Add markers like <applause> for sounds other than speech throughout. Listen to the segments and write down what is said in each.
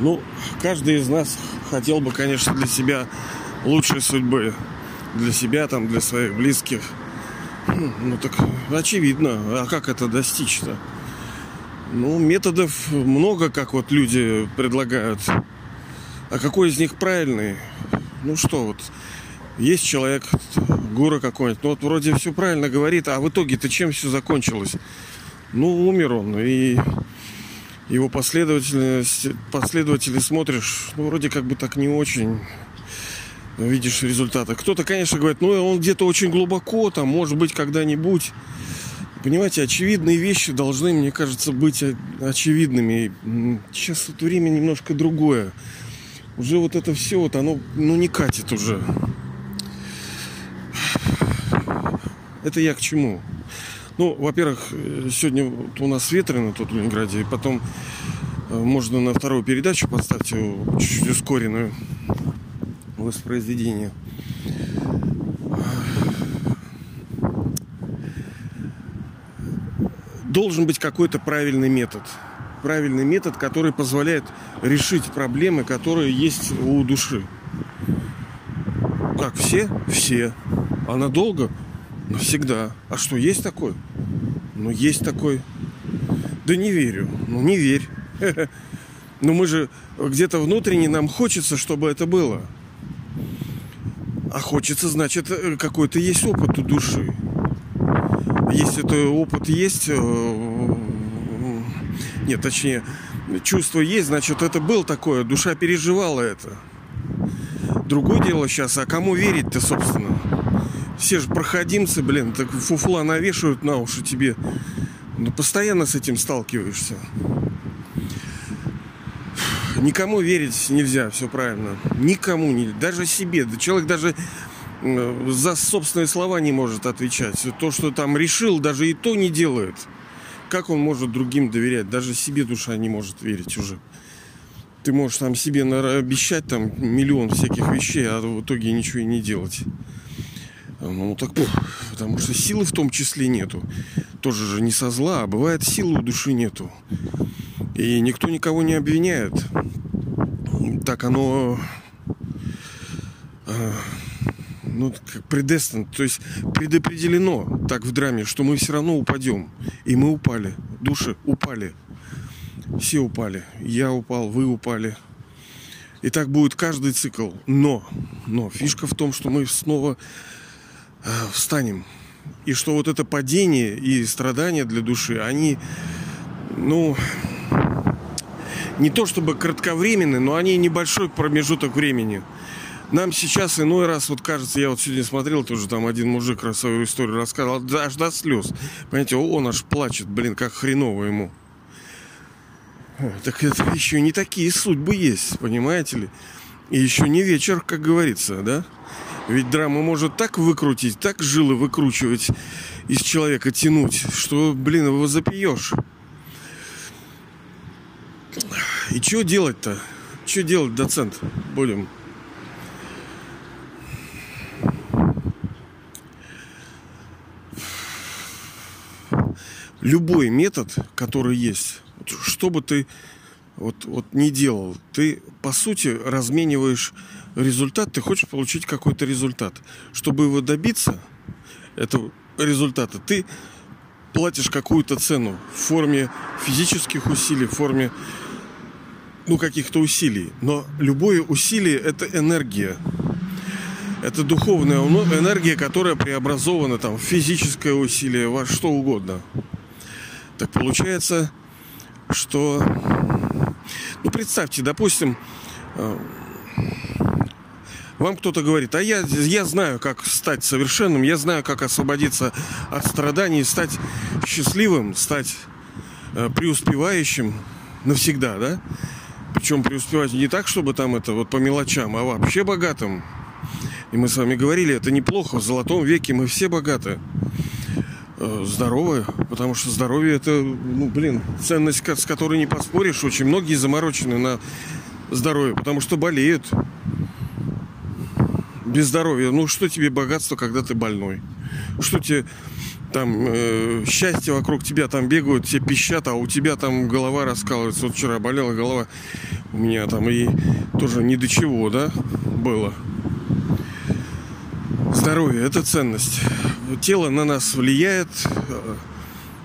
Ну, каждый из нас хотел бы, конечно, для себя лучшей судьбы. Для себя, там, для своих близких. Ну, так очевидно. А как это достичь-то? Ну, методов много, как вот люди предлагают. А какой из них правильный? Ну что, вот есть человек, гура какой-нибудь, ну вот вроде все правильно говорит, а в итоге-то чем все закончилось? Ну, умер он, и его последователи, последователи смотришь, ну, вроде как бы так не очень видишь результаты. Кто-то, конечно, говорит, ну, он где-то очень глубоко, там, может быть, когда-нибудь. Понимаете, очевидные вещи должны, мне кажется, быть очевидными. Сейчас вот время немножко другое. Уже вот это все, вот оно, ну, не катит уже. Это я к чему? Ну, во-первых, сегодня у нас ветрено тут в Ленинграде, и потом э, можно на вторую передачу поставить его чуть-чуть ускоренную воспроизведение. Должен быть какой-то правильный метод. Правильный метод, который позволяет решить проблемы, которые есть у души. Как все? Все. А надолго? Навсегда. А что, есть такой? Ну, есть такой. Да не верю. Ну, не верь. <laughs> Но мы же где-то внутренне нам хочется, чтобы это было. А хочется, значит, э, какой-то есть опыт у души. Если это опыт есть, э, нет, точнее, чувство есть, значит, это было такое, душа переживала это. Другое дело сейчас, а кому верить-то, собственно? Все же проходимцы, блин, так фуфла навешивают на уши тебе. Ну, постоянно с этим сталкиваешься. Никому верить нельзя, все правильно. Никому не, даже себе. Человек даже за собственные слова не может отвечать. То, что там решил, даже и то не делает. Как он может другим доверять? Даже себе душа не может верить уже. Ты можешь там себе обещать там миллион всяких вещей, а в итоге ничего и не делать. Ну так, потому что силы в том числе нету. Тоже же не со зла, а бывает силы у души нету. И никто никого не обвиняет. Так оно э, ну, как предестен, то есть предопределено так в драме, что мы все равно упадем. И мы упали. Души упали. Все упали. Я упал, вы упали. И так будет каждый цикл. Но, но фишка в том, что мы снова встанем. И что вот это падение и страдания для души, они, ну, не то чтобы кратковременны, но они небольшой промежуток времени. Нам сейчас иной раз, вот кажется, я вот сегодня смотрел, тоже там один мужик свою историю рассказывал, аж до слез. Понимаете, он аж плачет, блин, как хреново ему. Так это еще не такие судьбы есть, понимаете ли? И еще не вечер, как говорится, да? Ведь драма может так выкрутить, так жилы выкручивать, из человека тянуть, что, блин, его запьешь. И что делать-то? Что делать, доцент? Будем. Любой метод, который есть, что бы ты вот, вот не делал, ты по сути размениваешь результат, ты хочешь получить какой-то результат. Чтобы его добиться, этого результата, ты платишь какую-то цену в форме физических усилий, в форме ну, каких-то усилий. Но любое усилие – это энергия. Это духовная энергия, которая преобразована там, в физическое усилие, во что угодно. Так получается, что... Ну, представьте, допустим, э, вам кто-то говорит, а я, я знаю, как стать совершенным, я знаю, как освободиться от страданий, стать счастливым, стать э, преуспевающим навсегда, да? Причем преуспевать не так, чтобы там это вот по мелочам, а вообще богатым. И мы с вами говорили, это неплохо. В золотом веке мы все богаты. Э, здоровы, потому что здоровье это, ну, блин, ценность, с которой не поспоришь. Очень многие заморочены на здоровье, потому что болеют. Без здоровья. Ну, что тебе богатство, когда ты больной? Что тебе там э, счастье вокруг тебя там бегают, все пищат, а у тебя там голова раскалывается. Вот вчера болела голова у меня там и тоже ни до чего, да, было. Здоровье – это ценность. Тело на нас влияет,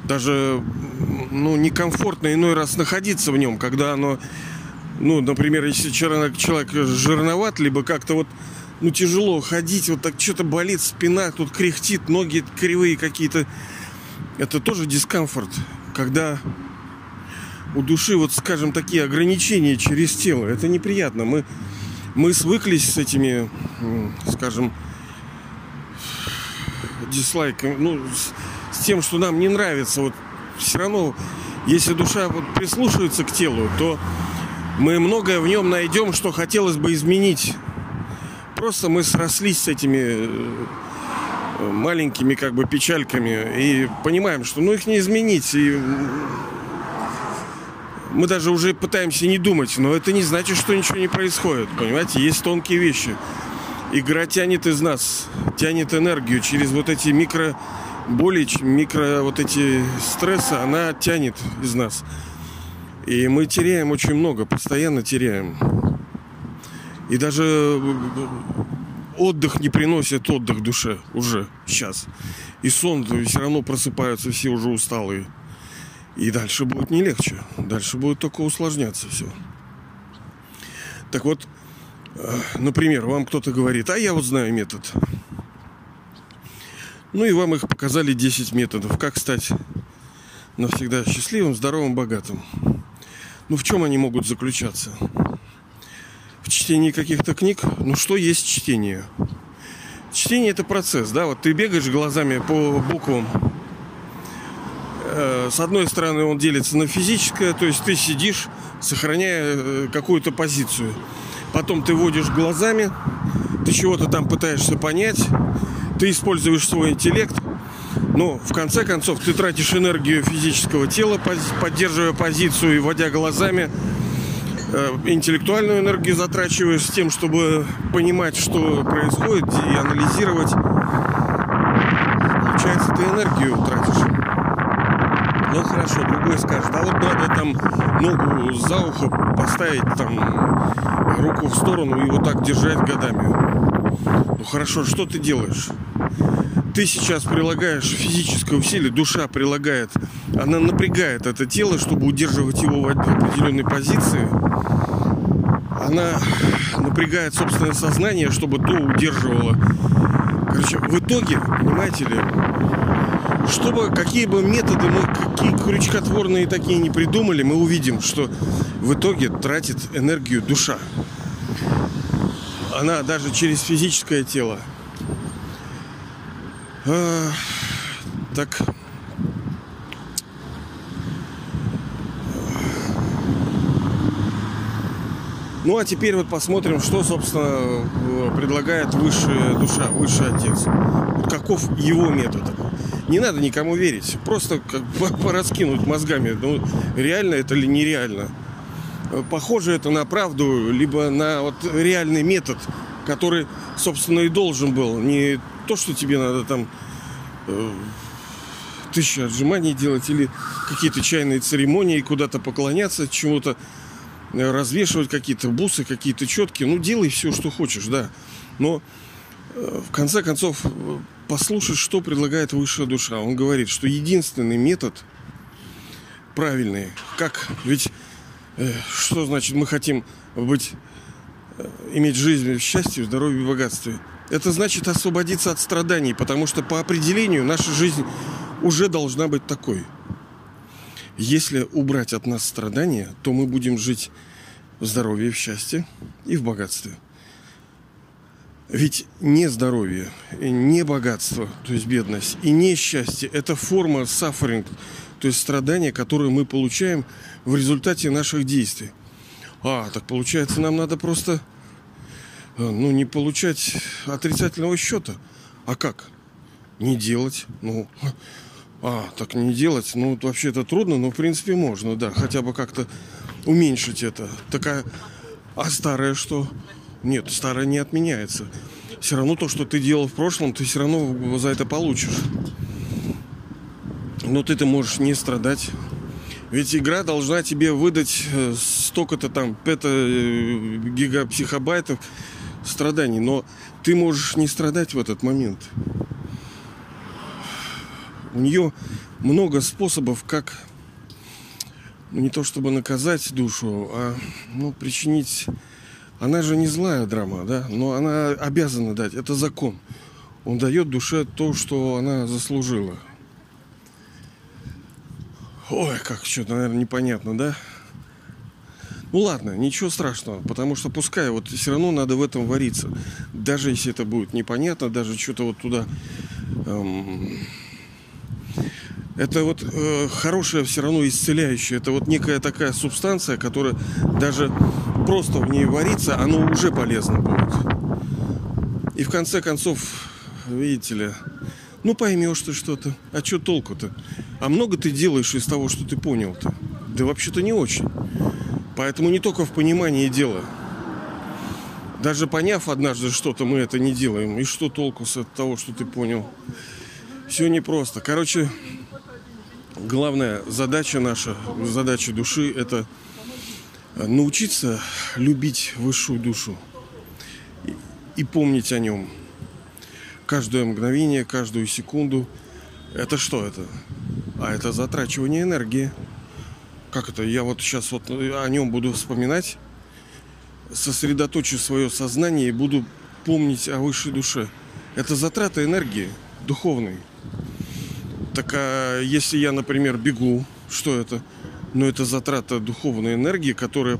даже ну, некомфортно иной раз находиться в нем, когда оно, ну, например, если человек жирноват, либо как-то вот ну, тяжело ходить, вот так что-то болит спина, тут кряхтит, ноги кривые какие-то. Это тоже дискомфорт, когда у души, вот скажем, такие ограничения через тело. Это неприятно. Мы, мы свыклись с этими, скажем, дизлайками, ну, с, с тем, что нам не нравится. Вот все равно, если душа вот прислушивается к телу, то мы многое в нем найдем, что хотелось бы изменить просто мы срослись с этими э, маленькими как бы печальками и понимаем, что ну их не изменить. И мы даже уже пытаемся не думать, но это не значит, что ничего не происходит. Понимаете, есть тонкие вещи. Игра тянет из нас, тянет энергию через вот эти микро боли, микро вот эти стрессы, она тянет из нас. И мы теряем очень много, постоянно теряем. И даже э, отдых не приносит отдых душе уже сейчас. И сон все равно просыпаются все уже усталые. И дальше будет не легче. Дальше будет только усложняться все. Так вот, э, например, вам кто-то говорит, а я вот знаю метод. Ну и вам их показали 10 методов. Как стать навсегда счастливым, здоровым, богатым. Ну в чем они могут заключаться? Чтении каких-то книг. Ну что есть чтение? Чтение это процесс, да, вот ты бегаешь глазами по буквам. Э, с одной стороны, он делится на физическое, то есть ты сидишь, сохраняя э, какую-то позицию. Потом ты водишь глазами, ты чего-то там пытаешься понять, ты используешь свой интеллект, но в конце концов ты тратишь энергию физического тела, поддерживая позицию и водя глазами, интеллектуальную энергию затрачиваешь с тем, чтобы понимать, что происходит, и анализировать. Получается, ты энергию тратишь. Ну хорошо, другой скажет, а вот надо там ногу за ухо поставить, там руку в сторону и вот так держать годами. Ну хорошо, что ты делаешь? Ты сейчас прилагаешь физическое усилие, душа прилагает, она напрягает это тело, чтобы удерживать его в определенной позиции она напрягает собственное сознание, чтобы то удерживало. Короче, в итоге, понимаете ли, чтобы какие бы методы мы, какие крючкотворные такие не придумали, мы увидим, что в итоге тратит энергию душа. Она даже через физическое тело. А, так Ну а теперь вот посмотрим, что, собственно, предлагает высшая душа, высший отец. Вот каков его метод. Не надо никому верить. Просто как <laughs> пораскинуть мозгами. Ну, реально это или нереально. Похоже это на правду, либо на вот реальный метод, который, собственно, и должен был. Не то, что тебе надо там э, тысячу отжиманий делать или какие-то чайные церемонии, куда-то поклоняться чему-то развешивать какие-то бусы, какие-то четки. Ну, делай все, что хочешь, да. Но э, в конце концов, послушать, что предлагает высшая душа. Он говорит, что единственный метод правильный, как ведь э, что значит мы хотим быть, э, иметь жизнь в счастье, в здоровье и богатстве. Это значит освободиться от страданий, потому что по определению наша жизнь уже должна быть такой – если убрать от нас страдания, то мы будем жить в здоровье, в счастье и в богатстве. Ведь не здоровье, не богатство, то есть бедность, и не счастье – это форма suffering, то есть страдания, которые мы получаем в результате наших действий. А, так получается, нам надо просто э, ну, не получать отрицательного счета. А как? Не делать. Ну, а, так не делать. Ну, вообще это трудно, но в принципе можно, да. Хотя бы как-то уменьшить это. Такая... А старое что? Нет, старое не отменяется. Все равно то, что ты делал в прошлом, ты все равно за это получишь. Но ты-то можешь не страдать. Ведь игра должна тебе выдать э, столько-то там пета э, гигапсихобайтов страданий. Но ты можешь не страдать в этот момент. У нее много способов, как ну, не то чтобы наказать душу, а ну, причинить... Она же не злая драма, да, но она обязана дать. Это закон. Он дает душе то, что она заслужила. Ой, как что-то, наверное, непонятно, да? Ну ладно, ничего страшного, потому что пускай вот все равно надо в этом вариться. Даже если это будет непонятно, даже что-то вот туда... Эм, это вот э, хорошее все равно исцеляющее. Это вот некая такая субстанция, которая даже просто в ней варится, оно уже полезно будет. И в конце концов, видите ли, ну поймешь ты что-то. А что толку-то? А много ты делаешь из того, что ты понял-то? Да вообще-то не очень. Поэтому не только в понимании дело. Даже поняв однажды что-то, мы это не делаем. И что толку с того, что ты понял? Все непросто. Короче, главная задача наша, задача души – это научиться любить высшую душу и, помнить о нем. Каждое мгновение, каждую секунду. Это что это? А это затрачивание энергии. Как это? Я вот сейчас вот о нем буду вспоминать, сосредоточу свое сознание и буду помнить о высшей душе. Это затрата энергии духовной. Так а если я, например, бегу, что это? Ну, это затрата духовной энергии, которая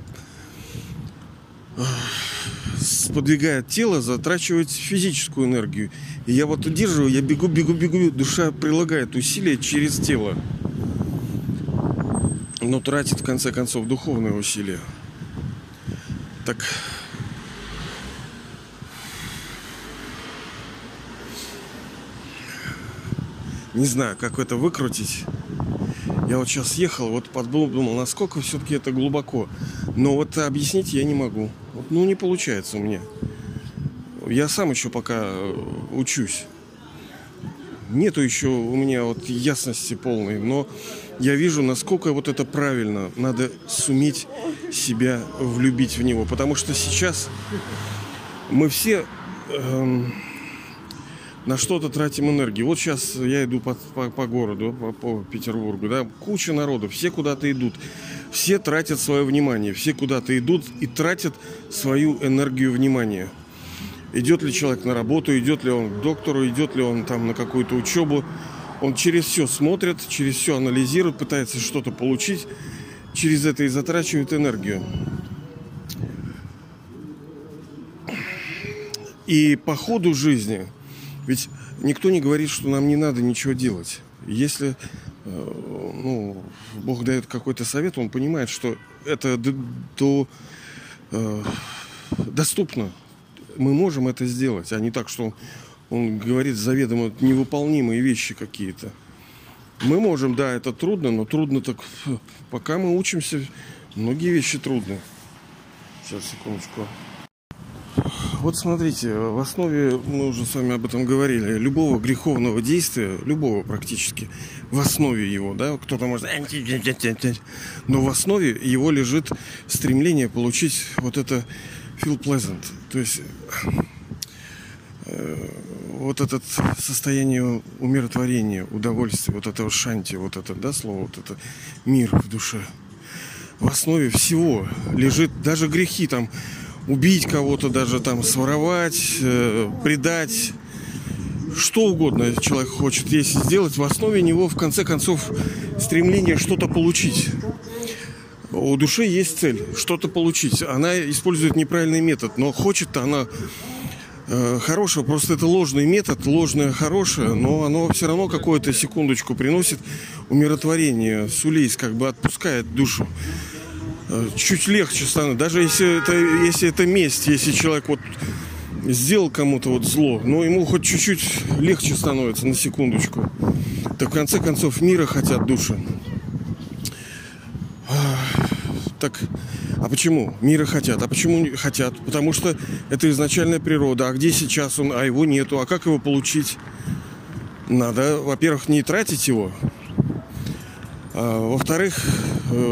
сподвигает тело затрачивать физическую энергию. И я вот удерживаю, я бегу, бегу, бегу, душа прилагает усилия через тело. Но тратит, в конце концов, духовные усилия. Так не знаю, как это выкрутить. Я вот сейчас ехал, вот подумал, насколько все-таки это глубоко. Но вот объяснить я не могу. Ну, не получается у меня. Я сам еще пока э, учусь. Нету еще у меня вот ясности полной, но я вижу, насколько вот это правильно. Надо суметь себя влюбить в него. Потому что сейчас мы все эм, на что-то тратим энергию. Вот сейчас я иду по, по, по городу, по, по Петербургу, да, куча народу, все куда-то идут. Все тратят свое внимание, все куда-то идут и тратят свою энергию внимания. Идет ли человек на работу, идет ли он к доктору, идет ли он там на какую-то учебу. Он через все смотрит, через все анализирует, пытается что-то получить, через это и затрачивает энергию. И по ходу жизни – ведь никто не говорит, что нам не надо ничего делать. Если э, ну, Бог дает какой-то совет, он понимает, что это до, до, э, доступно. Мы можем это сделать, а не так, что он, он говорит заведомо невыполнимые вещи какие-то. Мы можем, да, это трудно, но трудно так, пока мы учимся, многие вещи трудны. Сейчас, секундочку. Вот смотрите, в основе, мы уже с вами об этом говорили, любого греховного действия, любого практически, в основе его, да, кто-то может... Но в основе его лежит стремление получить вот это feel pleasant, то есть э, вот это состояние умиротворения, удовольствия, вот этого шанти, вот это, да, слово, вот это мир в душе. В основе всего лежит даже грехи там, убить кого-то, даже там своровать, э, предать, что угодно человек хочет, если сделать, в основе него в конце концов стремление что-то получить. У души есть цель, что-то получить. Она использует неправильный метод, но хочет она э, хорошего, просто это ложный метод, ложное хорошее, но оно все равно какую-то секундочку приносит умиротворение, сулейс как бы отпускает душу. Чуть легче станет. Даже если это, если это месть, если человек вот сделал кому-то вот зло, но ему хоть чуть-чуть легче становится на секундочку. Так в конце концов мира хотят души. Так, а почему? Мира хотят. А почему хотят? Потому что это изначальная природа. А где сейчас он? А его нету. А как его получить? Надо, во-первых, не тратить его, А, во-вторых,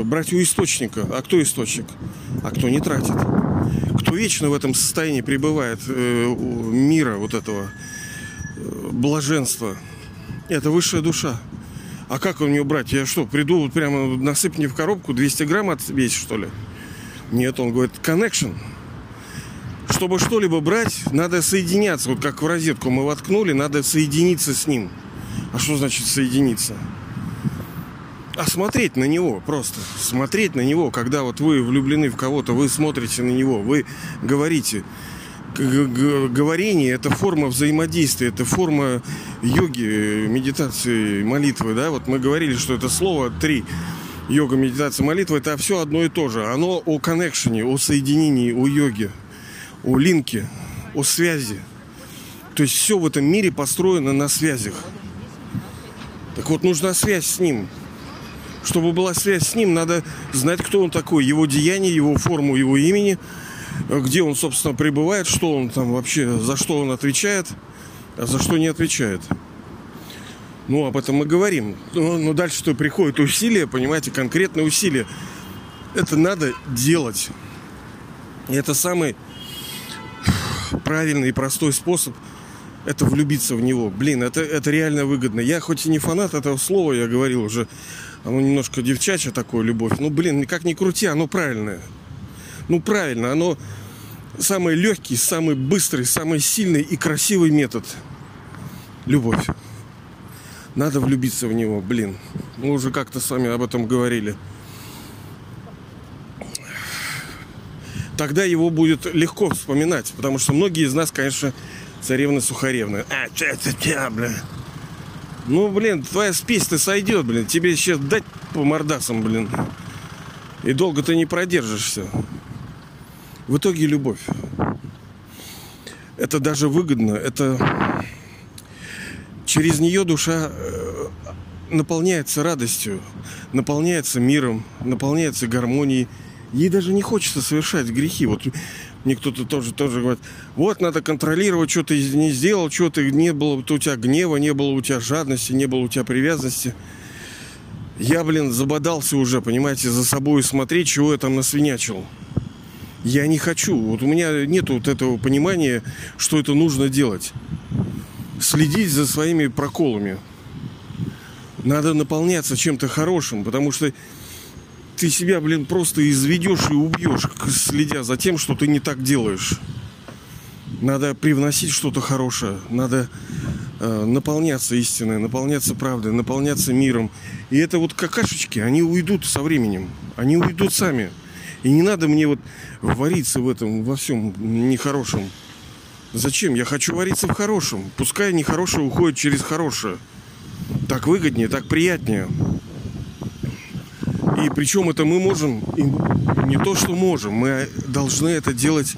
брать у источника. А кто источник? А кто не тратит? Кто вечно в этом состоянии пребывает э, мира вот этого э, блаженства? Это высшая душа. А как у нее брать? Я что, приду вот прямо насыпь мне в коробку 200 грамм отвесить, что ли? Нет, он говорит, connection. Чтобы что-либо брать, надо соединяться. Вот как в розетку мы воткнули, надо соединиться с ним. А что значит соединиться? А смотреть на него просто. Смотреть на него, когда вот вы влюблены в кого-то, вы смотрите на него, вы говорите. Говорение – это форма взаимодействия, это форма йоги, медитации, молитвы. Да? Вот мы говорили, что это слово три йога, медитация, молитва – это все одно и то же. Оно о коннекшене, о соединении, о йоге, о линке, о связи. То есть все в этом мире построено на связях. Так вот, нужна связь с ним – чтобы была связь с ним, надо знать, кто он такой, его деяние, его форму, его имени, где он, собственно, пребывает, что он там вообще, за что он отвечает, а за что не отвечает. Ну, об этом мы говорим. Но, но дальше-то приходит усилие, понимаете, конкретное усилие. Это надо делать. И это самый правильный и простой способ это влюбиться в него. Блин, это, это реально выгодно. Я хоть и не фанат этого слова, я говорил уже оно немножко девчачье такое, любовь. Ну, блин, как ни крути, оно правильное. Ну, правильно, оно самый легкий, самый быстрый, самый сильный и красивый метод. Любовь. Надо влюбиться в него, блин. Мы уже как-то с вами об этом говорили. Тогда его будет легко вспоминать, потому что многие из нас, конечно, царевны сухаревны. А, че это, бля? Ну, блин, твоя спесь-то сойдет, блин. Тебе сейчас дать по мордасам, блин. И долго ты не продержишься. В итоге любовь. Это даже выгодно. Это через нее душа э, наполняется радостью, наполняется миром, наполняется гармонией. Ей даже не хочется совершать грехи. Вот мне кто-то тоже, тоже говорит, вот надо контролировать, что ты не сделал, что ты не было у тебя гнева, не было у тебя жадности, не было у тебя привязанности. Я, блин, забодался уже, понимаете, за собой смотреть, чего я там насвинячил. Я не хочу. Вот у меня нет вот этого понимания, что это нужно делать. Следить за своими проколами. Надо наполняться чем-то хорошим, потому что ты себя, блин, просто изведешь и убьешь, следя за тем, что ты не так делаешь. Надо привносить что-то хорошее, надо э, наполняться истиной, наполняться правдой, наполняться миром. И это вот какашечки, они уйдут со временем, они уйдут сами. И не надо мне вот вариться в этом, во всем нехорошем. Зачем? Я хочу вариться в хорошем. Пускай нехорошее уходит через хорошее. Так выгоднее, так приятнее. И причем это мы можем, не то, что можем, мы должны это делать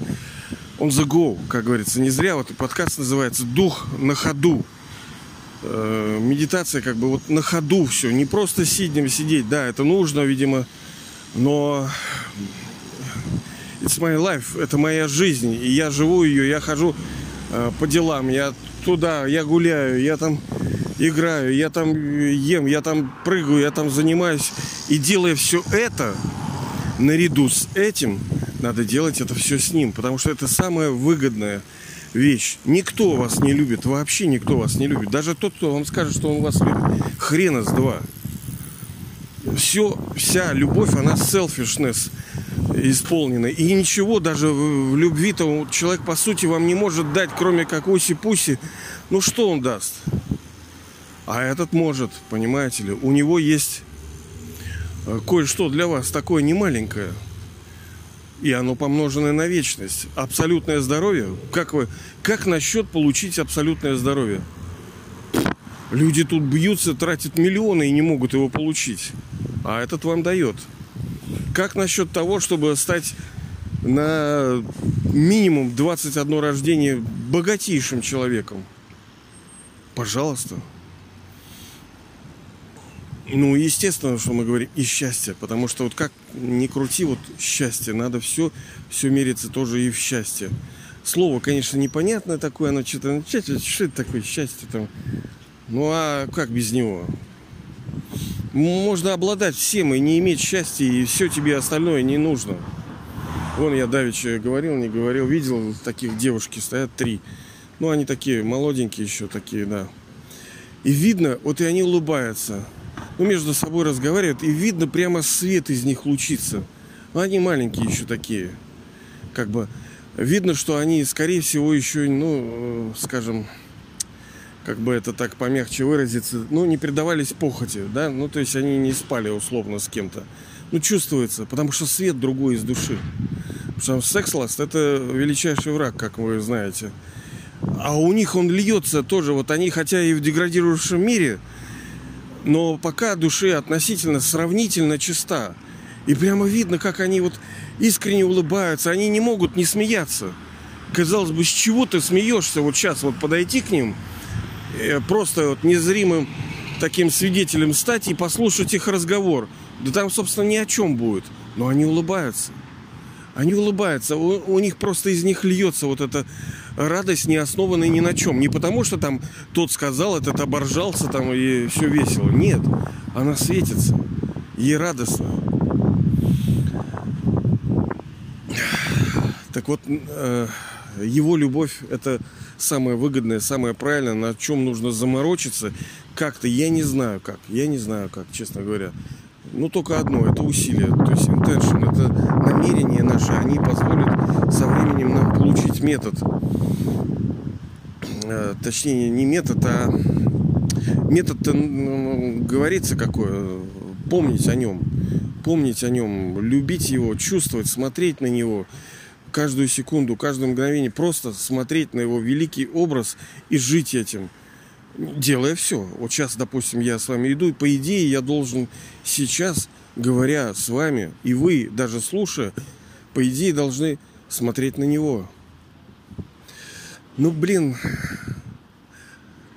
on the go, как говорится. Не зря вот подкаст называется «Дух на ходу». Э, медитация как бы вот на ходу все, не просто сиднем сидеть. Да, это нужно, видимо, но it's my life, это моя жизнь, и я живу ее, я хожу э, по делам, я туда, я гуляю, я там играю, я там ем, я там прыгаю, я там занимаюсь. И делая все это, наряду с этим, надо делать это все с ним, потому что это самая выгодная вещь. Никто вас не любит, вообще никто вас не любит. Даже тот, кто вам скажет, что он вас любит. Хрена с два. Все, вся любовь, она selfishness исполнена. И ничего даже в любви-то человек, по сути, вам не может дать, кроме как уси-пуси. Ну, что он даст? А этот может, понимаете ли, у него есть э, кое-что для вас такое немаленькое. И оно помноженное на вечность. Абсолютное здоровье. Как вы, как насчет получить абсолютное здоровье? Люди тут бьются, тратят миллионы и не могут его получить. А этот вам дает. Как насчет того, чтобы стать на минимум 21 рождение богатейшим человеком? Пожалуйста. Ну, естественно, что мы говорим и счастье, потому что вот как ни крути, вот счастье, надо все, все мериться тоже и в счастье. Слово, конечно, непонятное такое, оно что-то, ну, что это такое счастье там? Ну, а как без него? Можно обладать всем и не иметь счастья, и все тебе остальное не нужно. Вон я давеча говорил, не говорил, видел таких девушки, стоят три. Ну, они такие молоденькие еще такие, да. И видно, вот и они улыбаются. Ну, между собой разговаривают, и видно прямо свет из них лучится. Ну, они маленькие еще такие. Как бы видно, что они, скорее всего, еще, ну, скажем, как бы это так помягче выразиться, ну, не предавались похоти, да, ну, то есть они не спали условно с кем-то. Ну, чувствуется, потому что свет другой из души. Потому что секс-ласт – это величайший враг, как вы знаете. А у них он льется тоже, вот они, хотя и в деградирующем мире, но пока души относительно, сравнительно чиста. И прямо видно, как они вот искренне улыбаются, они не могут не смеяться. Казалось бы, с чего ты смеешься вот сейчас вот подойти к ним – Э, просто вот незримым таким свидетелем стать и послушать их разговор. Да там, собственно, ни о чем будет. Но они улыбаются. Они улыбаются. У, у них просто из них льется вот эта радость, не основанная ни на чем. Не потому, что там тот сказал, этот оборжался там и все весело. Нет. Она светится. Ей радостно. Так вот, э, его любовь это самое выгодное, самое правильное, на чем нужно заморочиться. Как-то я не знаю как. Я не знаю как, честно говоря. Ну, только одно, это усилие. То есть intention, это намерение наше. Они позволят со временем нам получить метод. Э, точнее, не метод, а метод-то ну, говорится какой. Помнить о нем. Помнить о нем, любить его, чувствовать, смотреть на него каждую секунду, каждое мгновение просто смотреть на его великий образ и жить этим, делая все. Вот сейчас, допустим, я с вами иду, и по идее я должен сейчас, говоря с вами, и вы, даже слушая, по идее должны смотреть на него. Ну, блин,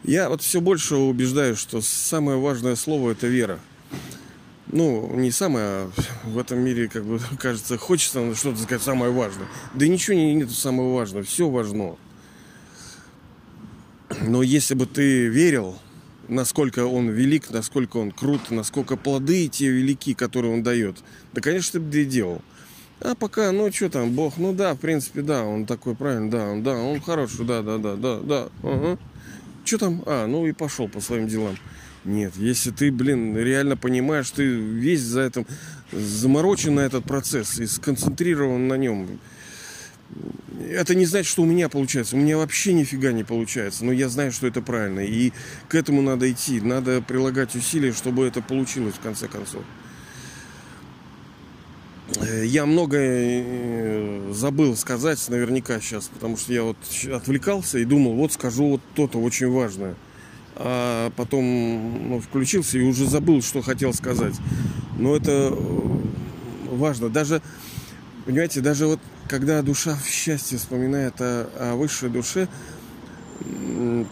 я вот все больше убеждаюсь, что самое важное слово это вера ну, не самое, а в этом мире, как бы, <laughs> кажется, хочется что-то сказать самое важное. Да ничего не, нет самого важного, все важно. Но если бы ты верил, насколько он велик, насколько он крут, насколько плоды те велики, которые он дает, да, конечно, ты бы и делал. А пока, ну, что там, Бог, ну да, в принципе, да, он такой правильный, да, он, да, он хороший, да, да, да, да, да, ага. Что там? А, ну и пошел по своим делам. Нет, если ты, блин, реально понимаешь, ты весь за этим заморочен на этот процесс и сконцентрирован на нем. Это не значит, что у меня получается. У меня вообще нифига не получается. Но я знаю, что это правильно. И к этому надо идти. Надо прилагать усилия, чтобы это получилось в конце концов. Э, я многое э, забыл сказать наверняка сейчас, потому что я вот отвлекался и думал, вот скажу вот то-то очень важное а потом ну, включился и уже забыл, что хотел сказать. Но это э, важно. Даже, понимаете, даже вот когда душа в счастье вспоминает о, о высшей душе,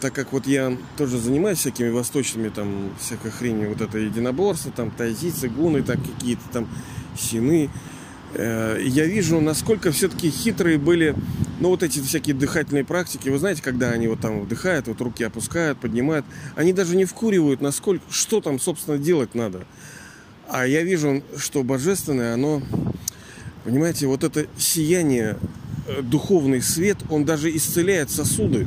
так как вот я тоже занимаюсь всякими восточными там всякой хренью, вот это единоборство, там тайзицы, гуны, так какие-то там сины, Э, я вижу, насколько все-таки хитрые были, ну, вот эти всякие дыхательные практики. Вы знаете, когда они вот там вдыхают, вот руки опускают, поднимают, они даже не вкуривают, насколько, что там, собственно, делать надо. А я вижу, что божественное, оно, понимаете, вот это сияние, э, духовный свет, он даже исцеляет сосуды.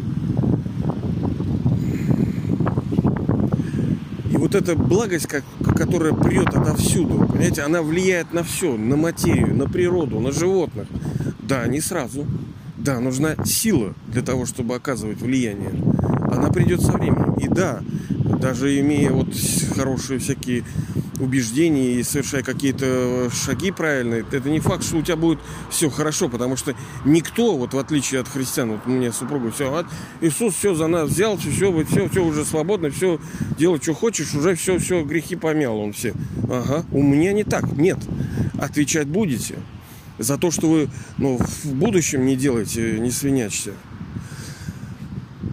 вот эта благость, как, которая прет отовсюду, понимаете, она влияет на все, на материю, на природу, на животных. Да, не сразу. Да, нужна сила для того, чтобы оказывать влияние. Она придет со временем. И да, даже имея вот хорошие всякие убеждения и совершая какие-то шаги правильные, это не факт, что у тебя будет все хорошо, потому что никто, вот в отличие от христиан, вот у меня супруга все, а Иисус все за нас взял, все, все, все, все уже свободно, все делай, что хочешь, уже все, все грехи помял он все. Ага, у меня не так, нет. Отвечать будете за то, что вы ну, в будущем не делаете, не свинячьте.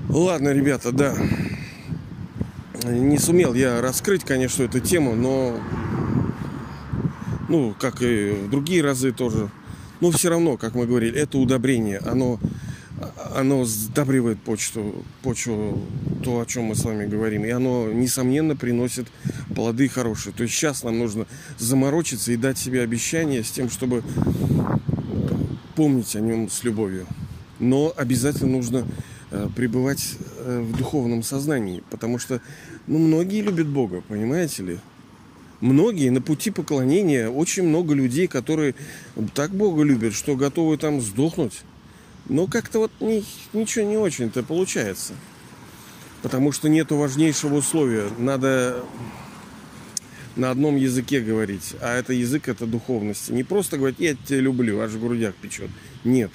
Ладно, ребята, да. Не сумел я раскрыть, конечно, эту тему, но ну, как и в другие разы тоже. Но все равно, как мы говорили, это удобрение, оно, оно сдабривает почту, почву то, о чем мы с вами говорим. И оно, несомненно, приносит плоды хорошие. То есть сейчас нам нужно заморочиться и дать себе обещание с тем, чтобы помнить о нем с любовью. Но обязательно нужно э, пребывать э, в духовном сознании, потому что ну, многие любят Бога, понимаете ли? Многие на пути поклонения, очень много людей, которые так Бога любят, что готовы там сдохнуть. Но как-то вот ни, ничего не очень-то получается. Потому что нету важнейшего условия. Надо на одном языке говорить. А это язык, это духовности. Не просто говорить, я тебя люблю, аж в грудях печет. Нет.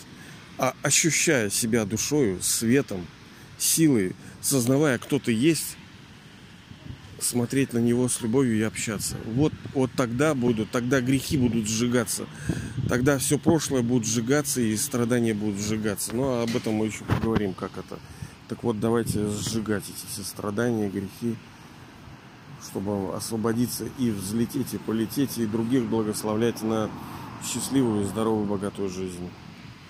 А ощущая себя душою, светом, силой, сознавая, кто ты есть, смотреть на него с любовью и общаться. Вот, вот тогда будут, тогда грехи будут сжигаться. Тогда все прошлое будет сжигаться и страдания будут сжигаться. Но ну, а об этом мы еще поговорим, как это так вот, давайте сжигать эти все страдания, грехи, чтобы освободиться и взлететь, и полететь, и других благословлять на счастливую, здоровую, богатую жизнь.